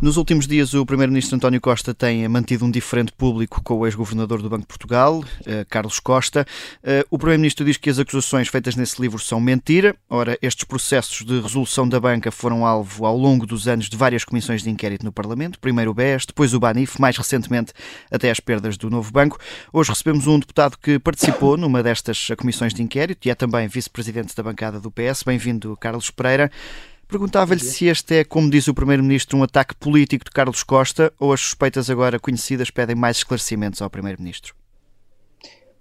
Nos últimos dias, o Primeiro-Ministro António Costa tem mantido um diferente público com o ex-governador do Banco de Portugal, eh, Carlos Costa. Eh, o Primeiro-Ministro diz que as acusações feitas nesse livro são mentira. Ora, estes processos de resolução da banca foram alvo ao longo dos anos de várias comissões de inquérito no Parlamento. Primeiro o BES, depois o BANIF, mais recentemente até as perdas do novo banco. Hoje recebemos um deputado que participou numa destas comissões de inquérito e é também vice-presidente da bancada do PS. Bem-vindo, Carlos Pereira. Perguntava-lhe se este é, como diz o Primeiro-Ministro, um ataque político de Carlos Costa ou as suspeitas agora conhecidas pedem mais esclarecimentos ao Primeiro-Ministro.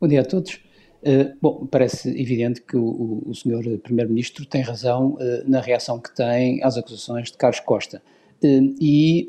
Bom dia a todos. Uh, bom, parece evidente que o, o Sr. Primeiro-Ministro tem razão uh, na reação que tem às acusações de Carlos Costa. Uh, e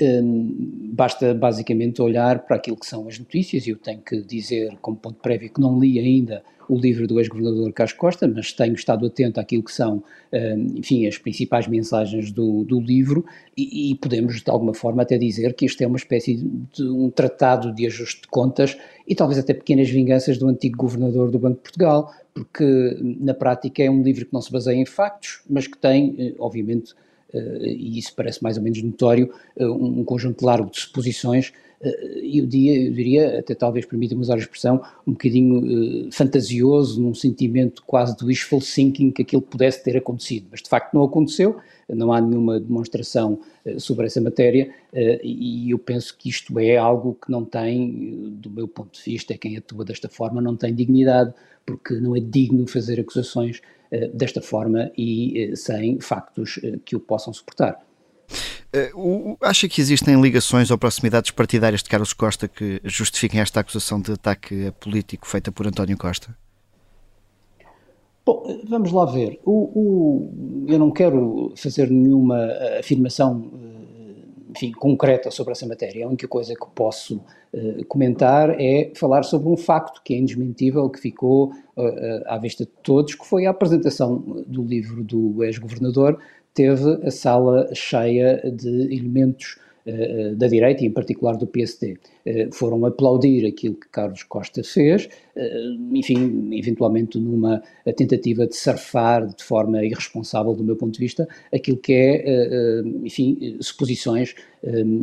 basta basicamente olhar para aquilo que são as notícias, e eu tenho que dizer, como ponto prévio, que não li ainda o livro do ex-governador Carlos Costa, mas tenho estado atento àquilo que são, hum, enfim, as principais mensagens do, do livro e, e, podemos, de alguma forma, até dizer que isto é uma espécie de um tratado de ajuste de contas e talvez até pequenas vinganças do antigo governador do Banco de Portugal, porque na prática é um livro que não se baseia em factos, mas que tem, eh, obviamente, eh, e isso parece mais ou menos notório, eh, um conjunto largo de suposições eu, dia, eu diria, até talvez permita-me usar a expressão, um bocadinho fantasioso, num sentimento quase do wishful thinking que aquilo pudesse ter acontecido, mas de facto não aconteceu, não há nenhuma demonstração sobre essa matéria e eu penso que isto é algo que não tem, do meu ponto de vista, quem atua desta forma, não tem dignidade, porque não é digno fazer acusações desta forma e sem factos que o possam suportar. Uh, acha que existem ligações ou proximidades partidárias de Carlos Costa que justifiquem esta acusação de ataque político feita por António Costa? Bom, vamos lá ver. O, o, eu não quero fazer nenhuma afirmação eh, enfim, concreta sobre essa matéria. A única coisa que posso uh, comentar é falar sobre um facto que é indesmentível, que ficou uh, à vista de todos, que foi a apresentação do livro do ex-governador teve a sala cheia de elementos da direita e em particular do PSD. Eh, foram aplaudir aquilo que Carlos Costa fez, uh, enfim, eventualmente numa tentativa de surfar de forma irresponsável do meu ponto de vista aquilo que é, enfim, suposições,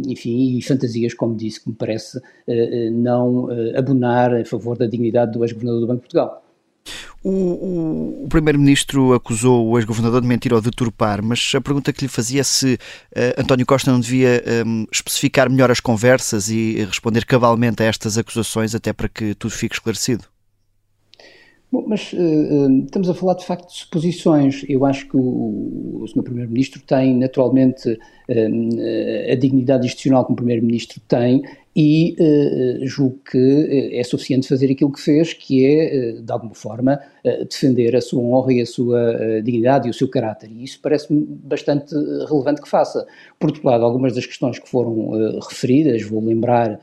enfim, e fantasias, como disse, que me parece não abonar a favor da dignidade do ex-governador do Banco de Portugal. O, o, o Primeiro-Ministro acusou o ex-governador de mentir ou de turpar, mas a pergunta que lhe fazia é se uh, António Costa não devia um, especificar melhor as conversas e responder cabalmente a estas acusações, até para que tudo fique esclarecido. Bom, mas uh, estamos a falar de facto de suposições. Eu acho que o, o Sr. Primeiro-Ministro tem naturalmente uh, a dignidade institucional que um Primeiro-Ministro tem e uh, julgo que é suficiente fazer aquilo que fez, que é, de alguma forma, defender a sua honra e a sua dignidade e o seu caráter. E isso parece-me bastante relevante que faça. Por outro lado, algumas das questões que foram referidas, vou lembrar,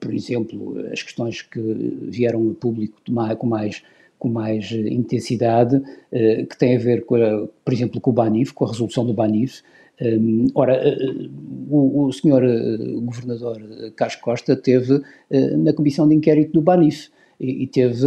por exemplo, as questões que vieram a público com mais com mais intensidade, eh, que tem a ver, com por exemplo, com o BANIF, com a resolução do BANIF. Um, ora, uh, o, o senhor uh, governador Carlos Costa teve uh, na comissão de inquérito do BANIF e, teve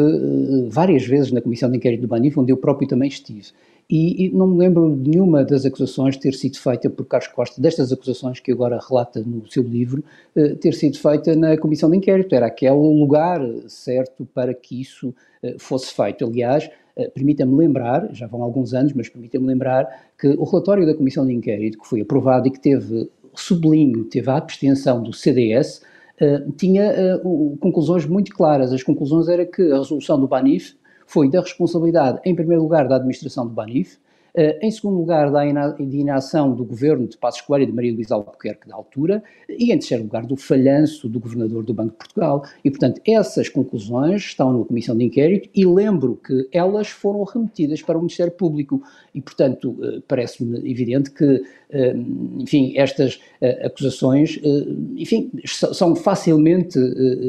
várias vezes na comissão de inquérito do BANIF, onde eu próprio também estive. E, e, não me lembro de nenhuma das acusações ter sido feita por Carlos Costa, destas acusações que agora relata no seu livro, eh, ter sido feita na comissão de inquérito. Era aquele lugar certo para que isso eh, fosse feito. Aliás, eh, permita-me lembrar, já vão alguns anos, mas permita-me lembrar que o relatório da comissão de inquérito, que foi aprovado e que teve, sublinho, teve a abstenção do CDS, tinha conclusões muito claras. As conclusões era que a resolução do BANIF foi da responsabilidade, em primeiro lugar, da administração do Banif, eh, em segundo lugar, da inação do governo de Passos Coelho e de Maria Luísa Albuquerque da altura, e em terceiro lugar, do falhanço do governador do Banco de Portugal. E, portanto, essas conclusões estão na comissão de inquérito e lembro que elas foram remetidas para o Ministério Público. E, portanto, eh, parece-me evidente que, eh, enfim, estas acusações, enfim, são facilmente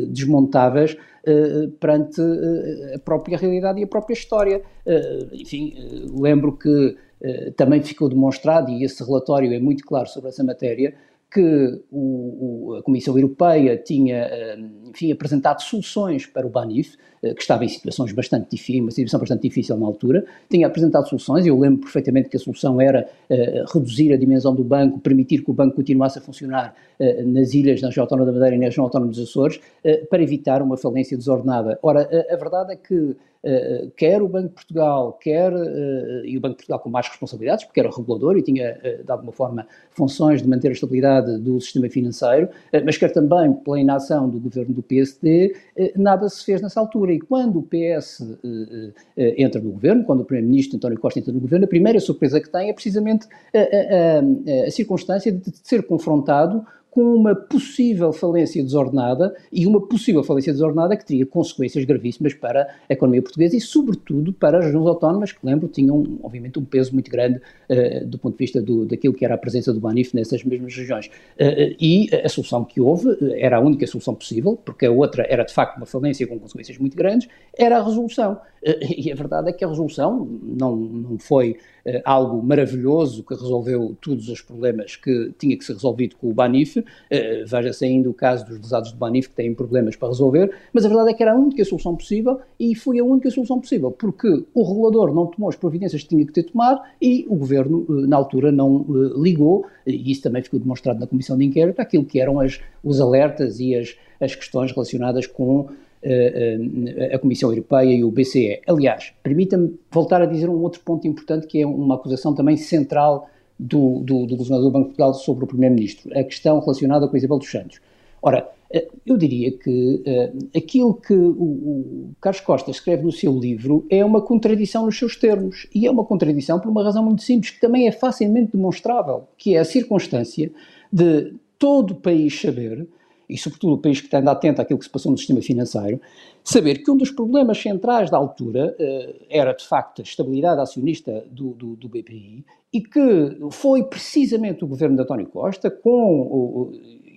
desmontáveis uh, perante uh, a própria realidade e a própria história. Uh, enfim, lembro que também ficou demonstrado, e esse relatório é muito claro sobre essa matéria, que o, o, a Comissão Europeia tinha, enfim, apresentado soluções para o Banif, que estava em situações bastante difíceis, uma situação bastante difícil na altura, tinha apresentado soluções, e eu lembro perfeitamente que a solução era reduzir a dimensão do banco, permitir que o banco continuasse a funcionar nas ilhas, na região autónoma da Madeira e na região autónoma dos Açores, para evitar uma falência desordenada. Ora, a, a verdade é que Uh, quer o Banco de Portugal, quer, uh, e o Banco de Portugal com mais responsabilidades, porque era regulador e tinha, de alguma forma, funções de manter a estabilidade do sistema financeiro, mas quer também pela inação do governo do PSD, nada se fez nessa altura. E quando o PS entra no governo, quando o Primeiro-Ministro António Costa entra no governo, a primeira surpresa que tem é precisamente a, a, a, a circunstância de ser confrontado com uma possível falência desordenada e uma possível falência desordenada que teria consequências gravíssimas para a economia portuguesa e, sobretudo, para as regiões autónomas, que, lembro, tinham, obviamente, um peso muito grande uh, do ponto de vista do, daquilo que era a presença do Banif nessas mesmas regiões. Uh, e a solução que houve era a única solução possível, porque a outra era, de facto, uma falência com consequências muito grandes, era a resolução. E a verdade é que a resolução não, não foi uh, algo maravilhoso que resolveu todos os problemas que tinha que ser resolvido com o Banif. Uh, Veja-se ainda o caso dos lesados do Banif que têm problemas para resolver, mas a verdade é que era a única solução possível e foi a única solução possível, porque o regulador não tomou as providências que tinha que ter tomado e o governo, uh, na altura, não ligou, e isso também ficou demonstrado na comissão de inquérito, aquilo que eram as, os alertas e as, as questões relacionadas com a Comissão Europeia e o BCE. Aliás, permita-me voltar a dizer um outro ponto importante que é uma acusação também central do, do, do governador do Banco de Portugal sobre o Primeiro-Ministro, a questão relacionada com Isabel dos Santos. Ora, eh, eu diria que aquilo que o, o, Carlos Costa escreve no seu livro é uma contradição nos seus termos. E é uma contradição por uma razão muito simples, que também é facilmente demonstrável, que é a circunstância de todo o país saber e sobretudo o país que está atento àquilo que se passou no sistema financeiro, saber que um dos problemas centrais da altura uh, era, de facto, a estabilidade acionista do, do, do, BPI e que foi precisamente o governo de António Costa, com o,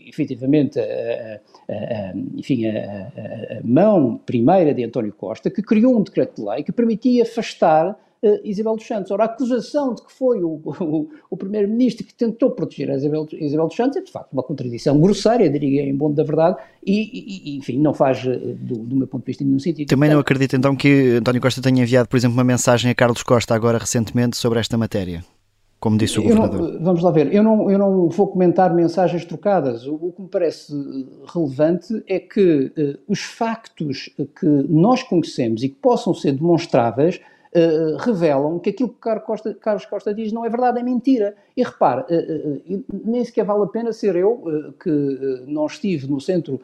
efetivamente a, a, a, enfim, a, mão primeira de António Costa, que criou um decreto de lei que permitia afastar Isabel dos Santos. Ora, a acusação de que foi o, o, o primeiro-ministro que tentou proteger a Isabel, Isabel dos Santos é, de facto, uma contradição grosseira, diria em bom da verdade, e, e enfim, não faz, eh, do, do, meu ponto de vista, nenhum sentido. Também não acredito, então, que António Costa tenha enviado, por exemplo, uma mensagem a Carlos Costa agora recentemente sobre esta matéria? como disse o governador. Não, vamos lá ver, eu não, eu não vou comentar mensagens trocadas. O, o que me parece relevante é que os factos que nós conhecemos e que possam ser demonstráveis uh, revelam que aquilo que Carlos Costa, Carlos Costa, diz não é verdade, é mentira. E repare, uh, nem sequer vale a pena ser eu, que não estive no centro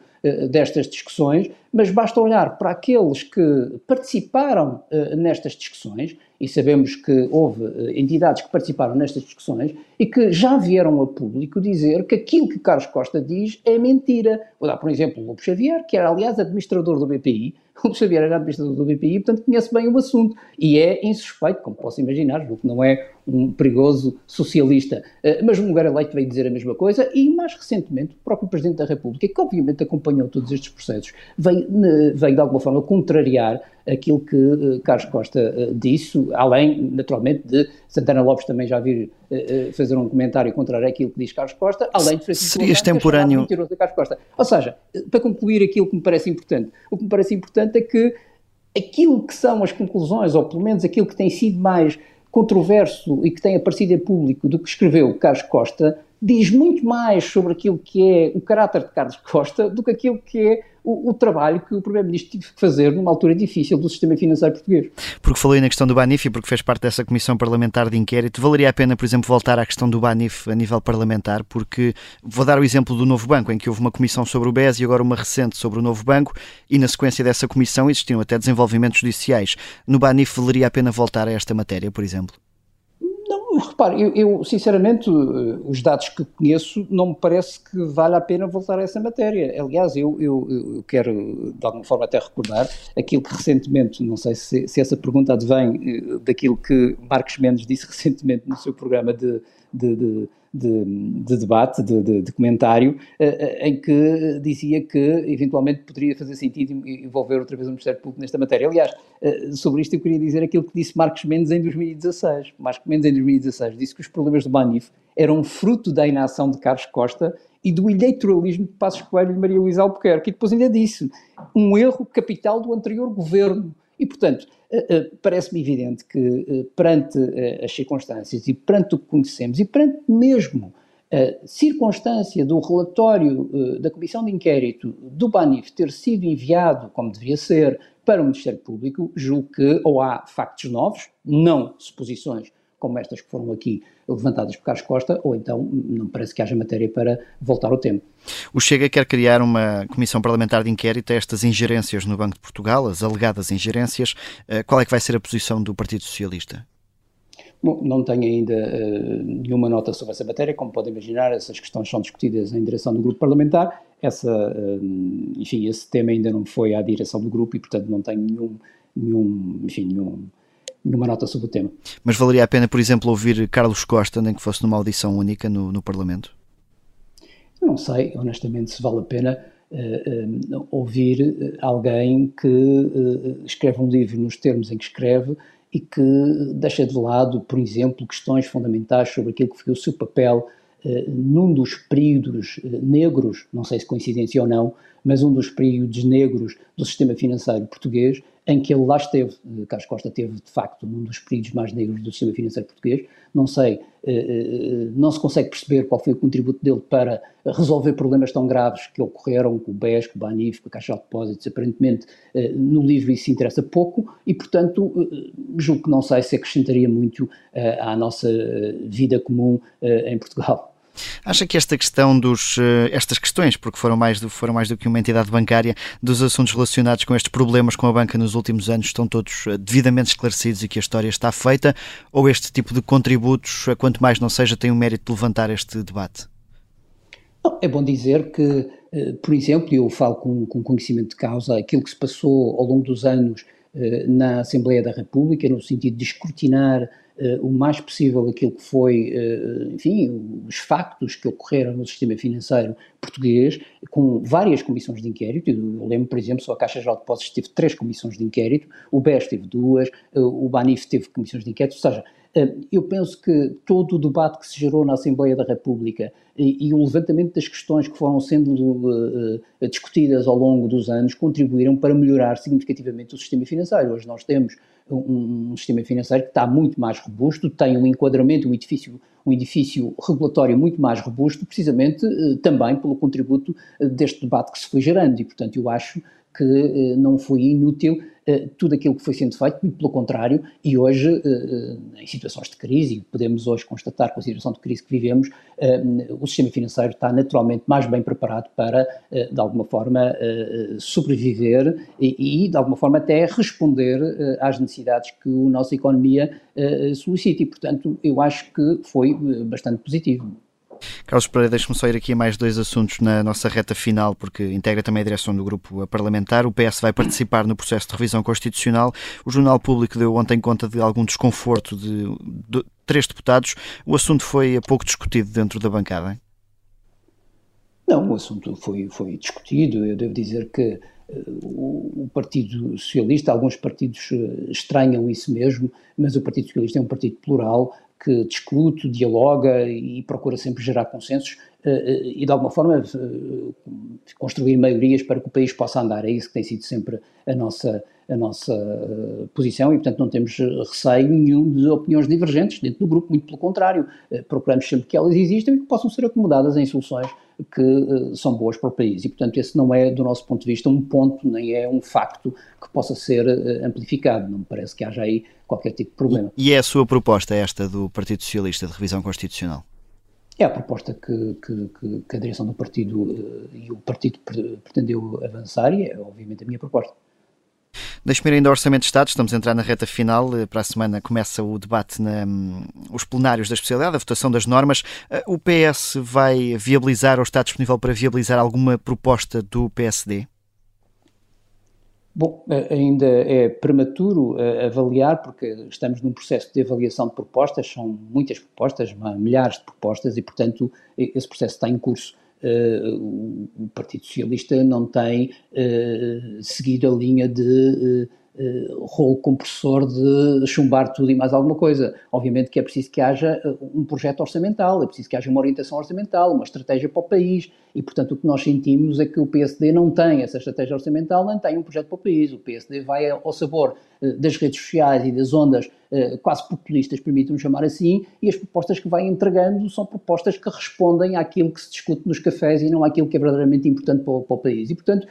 destas discussões, mas basta olhar para aqueles que participaram nestas discussões, e sabemos que houve entidades que participaram nestas discussões e que já vieram a público dizer que aquilo que Carlos Costa diz é mentira. Vou dar, por exemplo, o Lobo Xavier, que era, aliás, administrador do BPI, o Xavier era administrador do BPI, portanto conhece bem o assunto e é insuspeito, como posso imaginar, que não é um perigoso socialista. Eh, mas o lugar eleito veio dizer a mesma coisa e, mais recentemente, o próprio Presidente da República, que obviamente acompanhou todos estes processos, veio, veio de alguma forma contrariar aquilo que uh, Carlos Costa uh, disse, além, naturalmente, de Santana Lopes também já vir fazer um comentário contrário àquilo que diz Carlos Costa, além de Francisco Seria extemporâneo. De Carlos Costa. Ou seja, para concluir aquilo que me parece importante, o que me parece importante é que aquilo que são as conclusões, ou pelo menos aquilo que tem sido mais controverso e que tem aparecido em público do que escreveu Carlos Costa, diz muito mais sobre aquilo que é o caráter de Carlos Costa do que aquilo que é o, o trabalho que o Primeiro-Ministro teve que fazer numa altura difícil do sistema financeiro português. Porque falou aí na questão do Banif e porque fez parte dessa comissão parlamentar de inquérito, valeria a pena, por exemplo, voltar à questão do Banif a nível parlamentar, porque vou dar o exemplo do novo banco, em que houve uma comissão sobre o BES e agora uma recente sobre o novo banco, e na sequência dessa comissão existiam até desenvolvimentos judiciais. No Banif valeria a pena voltar a esta matéria, por exemplo? Repare, eu, eu, sinceramente, eh, os dados que conheço, não me parece que vale a pena voltar a essa matéria. Aliás, eu, eu, eu quero, de alguma forma, até recordar aquilo que recentemente, não sei se, se essa pergunta advém eh, daquilo que Marcos Mendes disse recentemente no seu programa de, de, de de, de debate, de, de, comentário, uh, em que dizia que eventualmente poderia fazer sentido envolver outra vez o Ministério Público nesta matéria. Aliás, uh, sobre isto eu queria dizer aquilo que disse Marcos Mendes em 2016. Marcos Mendes em 2016 disse que os problemas do Banif eram fruto da inação de Carlos Costa e do eleitoralismo de Passos Coelho e Maria Luísa Albuquerque. E depois ainda disse, um erro capital do anterior governo. E, portanto, parece-me evidente que perante as circunstâncias e perante o que conhecemos e perante mesmo a circunstância do relatório da Comissão de Inquérito do BANIF ter sido enviado, como devia ser, para o Ministério Público, julgo que ou há factos novos, não suposições como estas que foram aqui levantadas por Carlos Costa, ou então não parece que haja matéria para voltar ao tema. O Chega quer criar uma comissão parlamentar de inquérito a estas ingerências no Banco de Portugal, as alegadas ingerências. Eh, qual é que vai ser a posição do Partido Socialista? Bom, não tenho ainda uh, nenhuma nota sobre essa matéria. Como podem imaginar, essas questões são discutidas em direção do grupo parlamentar. Essa, uh, enfim, esse tema ainda não foi à direção do grupo e, portanto, não tenho nenhum, nenhum, enfim, nenhum numa nota sobre o tema. Mas valeria a pena, por exemplo, ouvir Carlos Costa, nem que fosse numa audição única no, no Parlamento? Não sei, honestamente, se vale a pena uh, uh, ouvir eh, alguém que uh, escreve um livro nos termos em que escreve e que deixa de lado, por exemplo, questões fundamentais sobre aquilo que foi o seu papel num dos períodos negros, não sei se coincidência ou não, mas um dos períodos negros do sistema financeiro português, em que ele lá esteve. Eh, Carlos Costa teve, de facto, num dos períodos mais negros do sistema financeiro português. Não sei, eh, eh, não se consegue perceber qual foi o contributo dele para resolver problemas tão graves que ocorreram com o BES, com o BANIF, com a Caixa de Depósitos. Aparentemente, no livro isso interessa pouco e, portanto, julgo que não sei se acrescentaria muito à nossa vida comum em Portugal. Acha que esta questão dos eh, estas questões, porque foram mais, do, foram mais do que uma entidade bancária, dos assuntos relacionados com estes problemas com a banca nos últimos anos estão todos eh, devidamente esclarecidos e que a história está feita, ou este tipo de contributos, eh, quanto mais não seja, tem o mérito de levantar este debate? É bom dizer que, por exemplo, eu falo com, com conhecimento de causa, aquilo que se passou ao longo dos anos na Assembleia da República, no sentido de escrutinar uh, o mais possível aquilo que foi, uh, enfim, os factos que ocorreram no sistema financeiro português, com várias comissões de inquérito. Eu lembro, por exemplo, só a Caixa Geral de Depósitos teve três comissões de inquérito, o BES teve duas, o BANIF teve comissões de inquérito, ou seja, eu penso que todo o debate que se gerou na Assembleia da República e, e o levantamento das questões que foram sendo uh, discutidas ao longo dos anos contribuíram para melhorar significativamente o sistema financeiro. Hoje nós temos um, um, sistema financeiro que está muito mais robusto, tem um enquadramento, um edifício, um edifício regulatório muito mais robusto, precisamente uh, também pelo contributo deste debate que se foi gerando. E, portanto, eu acho que não foi inútil eh, tudo aquilo que foi sendo feito, muito pelo contrário, e hoje, eh, eh, em situações de crise, e podemos hoje constatar com a situação de crise que vivemos, o sistema financeiro está naturalmente mais bem preparado para, de alguma forma, sobreviver e, de alguma forma, até responder às necessidades que a nossa economia solicita. E, portanto, eu acho que foi bastante positivo. Carlos Pereira, deixe-me só ir aqui a mais dois assuntos na nossa reta final, porque integra também a direção do grupo parlamentar. O PS vai participar no processo de revisão constitucional. O Jornal Público deu ontem conta de algum desconforto de, de três deputados. O assunto foi pouco discutido dentro da bancada. Hein? Não, o assunto foi, foi discutido. Eu devo dizer que uh, o Partido Socialista, alguns partidos uh, estranham isso mesmo, mas o Partido Socialista é um partido plural, que discute, dialoga e procura sempre gerar consensos uh, e, de alguma forma, uh, construir maiorias para que o país possa andar. É isso que tem sido sempre a nossa, a nossa posição e, portanto, não temos receio nenhum de opiniões divergentes dentro do grupo, muito pelo contrário. procuramos sempre que elas existam e que possam ser acomodadas em soluções que uh, são boas para o país. E, portanto, esse não é, do nosso ponto de vista, um ponto, nem é um facto que possa ser uh, amplificado. Não me parece que haja aí qualquer tipo de problema. E é a sua proposta, esta do Partido Socialista de revisão constitucional? É a proposta que, que, que a direção do partido uh, e o partido pretendeu avançar e é, obviamente, a minha proposta. Deixe-me ir ainda ao Orçamento de Estado, estamos a entrar na reta final. Eh, para a semana começa o debate, na, um, os plenários da especialidade, a votação das normas. Uh, o PS vai viabilizar ou está disponível para viabilizar alguma proposta do PSD? Bom, ainda é prematuro avaliar, porque estamos num processo de avaliação de propostas, são muitas propostas, milhares de propostas, e, portanto, esse processo está em curso. O Partido Socialista não tem seguido a linha de uh, rolo compressor de chumbar tudo e mais alguma coisa. Obviamente que é preciso que haja um projeto orçamental, é preciso que haja uma orientação orçamental, uma estratégia para o país, e portanto o que nós sentimos é que o PSD não tem essa estratégia orçamental, não tem um projeto para o país. O PSD vai ao sabor uh, das redes sociais e das ondas uh, quase populistas, permitam-me chamar assim, e as propostas que vai entregando são propostas que respondem àquilo que se discute nos cafés e não àquilo que é verdadeiramente importante para o, para o país. E portanto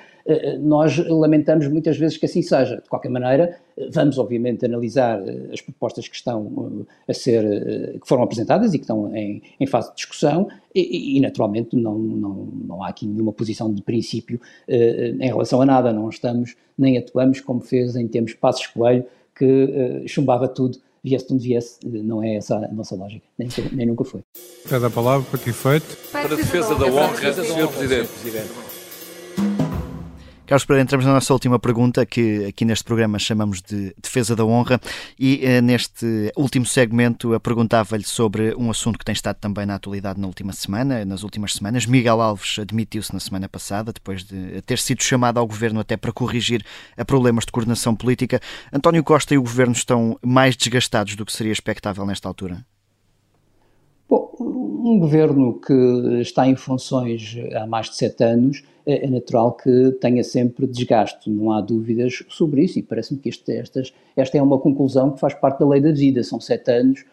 nós lamentamos muitas vezes que assim seja. De qualquer maneira, vamos obviamente analisar eh, as propostas que estão eh, a ser, eh, que foram apresentadas e que estão em, em fase de discussão e, e, naturalmente não, não, não há aqui nenhuma posição de princípio em relação a nada, não estamos nem atuamos como fez em tempos Passos Coelho, que chumbava tudo viesse de onde viesse, não é essa a nossa lógica, nem, nem nunca foi. Pede a palavra para que efeito? Para a defesa da honra, Sr. Presidente. Carlos Pereira, entramos na nossa última pergunta, que aqui neste programa chamamos de Defesa da Honra, e eh, neste último segmento eu perguntava-lhe sobre um assunto que tem estado também na atualidade na última semana, nas últimas semanas. Miguel Alves admitiu-se na semana passada, depois de ter sido chamado ao governo até para corrigir a problemas de coordenação política. António Costa e o governo estão mais desgastados do que seria expectável nesta altura? Bom, um governo que está em funções há mais de sete anos é, é natural que tenha sempre desgaste, não há dúvidas sobre isso, e parece-me que este, estas, esta é uma conclusão que faz parte da lei da vida, são sete anos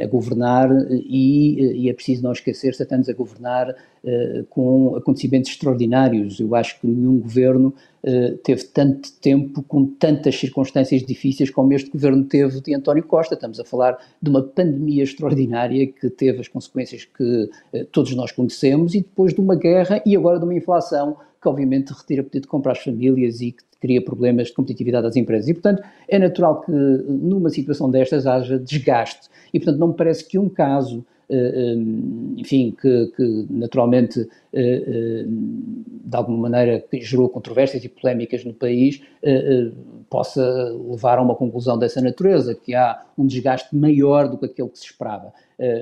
a governar e, e, é preciso não esquecer, sete anos a governar uh, com acontecimentos extraordinários, eu acho que nenhum governo uh, teve tanto tempo com tantas circunstâncias difíceis como este governo teve de António Costa, estamos a falar de uma pandemia extraordinária que teve as consequências que todos nós conhecemos e depois de uma guerra e agora de uma inflação que obviamente retira poder de compra às famílias e que cria problemas de competitividade às empresas. E, portanto, é natural que numa situação destas haja desgaste. E, portanto, não me parece que um caso eh, eh, enfim, que, que naturalmente eh, de alguma maneira gerou controvérsias e polémicas no país, possa levar a uma conclusão dessa natureza, que há um desgaste maior do que aquele que se esperava.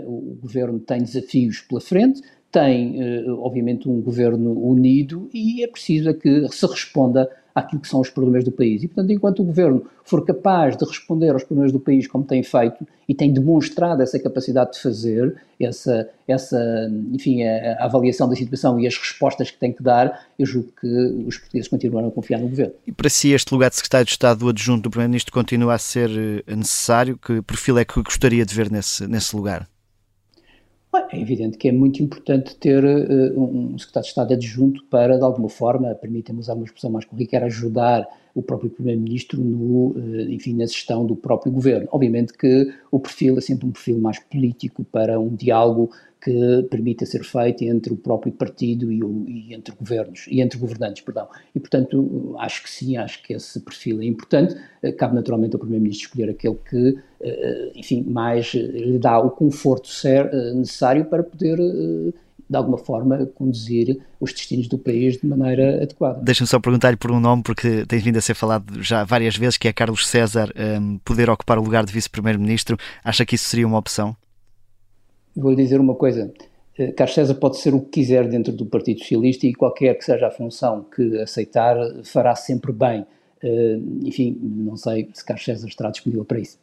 O governo tem desafios pela frente, tem, eh, obviamente, um governo unido e é preciso que se responda àquilo que são os problemas do país. E, portanto, enquanto o governo for capaz de responder aos problemas do país como tem feito e tem demonstrado essa capacidade de fazer, essa, essa enfim, a, a avaliação da situação e as respostas que tem que dar, eu julgo que os portugueses continuarão a confiar no governo. E para si, este lugar de secretário de Estado adjunto do Primeiro-Ministro continua a ser eh, necessário? Que perfil é que gostaria de ver nesse, nesse lugar? É evidente que é muito importante ter uh, um secretário de Estado adjunto para, de alguma forma, permita-me usar uma expressão mais corriqueira, ajudar o próprio Primeiro-Ministro uh, na gestão do próprio governo. Obviamente que o perfil é sempre um perfil mais político para um diálogo que permita ser feito entre o próprio partido e, o, e, entre governos e entre governantes, perdão. E portanto acho que sim, acho que esse perfil é importante. Eh, cabe naturalmente ao primeiro-ministro escolher aquele que, enfim, mais lhe dá o conforto ser, eh, necessário para poder de alguma forma conduzir os destinos do país de maneira adequada. Deixa-me só perguntar-lhe por um nome, porque tem vindo a ser falado já várias vezes, que é Carlos César um, poder ocupar o lugar de vice-primeiro-ministro. Acha que isso seria uma opção? vou-lhe dizer uma coisa. Eh, Carlos César pode ser o que quiser dentro do Partido Socialista e qualquer que seja a função que aceitar fará sempre bem. Eh, enfim, não sei se Carlos César estará disponível para isso.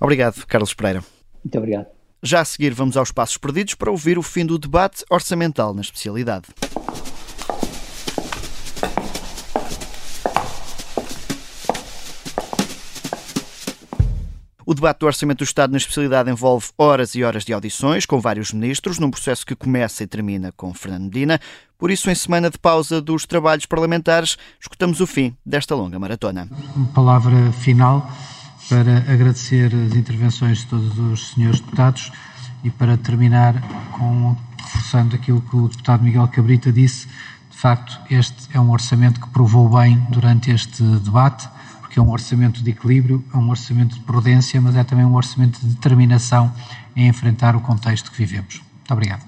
Obrigado, Carlos Pereira. Muito obrigado. Já a seguir, vamos aos passos perdidos para ouvir o fim do debate orçamental na especialidade. O debate do Orçamento do Estado na especialidade envolve horas e horas de audições com vários ministros, num processo que começa e termina com Fernando Medina. Por isso, em semana de pausa dos trabalhos parlamentares, escutamos o fim desta longa maratona. Uma palavra final para agradecer as intervenções de todos os senhores deputados e para terminar com reforçando aquilo que o deputado Miguel Cabrita disse. De facto, este é um orçamento que provou bem durante este debate porque é um orçamento de equilíbrio, é um orçamento de prudência, mas é também um orçamento de determinação em enfrentar o contexto que vivemos. Muito obrigado.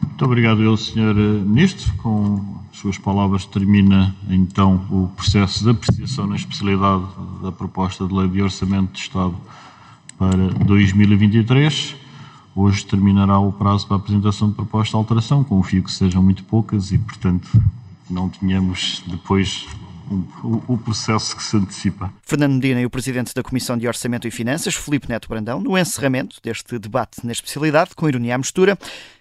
Muito obrigado, eu, Sr. Ministro. Com suas palavras termina então o processo de apreciação na especialidade da proposta de lei de orçamento de Estado para 2023. Hoje terminará o prazo para a apresentação de proposta de alteração. Confio que sejam muito poucas e, portanto, não tenhamos depois o, processo que se antecipa. Fernando Medina e o Presidente da Comissão de Orçamento e Finanças, Felipe Neto Brandão, no encerramento deste debate na especialidade, com ironia à mistura.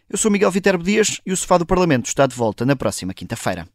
Eu sou Miguel Viterbo Dias e o Sofá do Parlamento está de volta na próxima quinta-feira.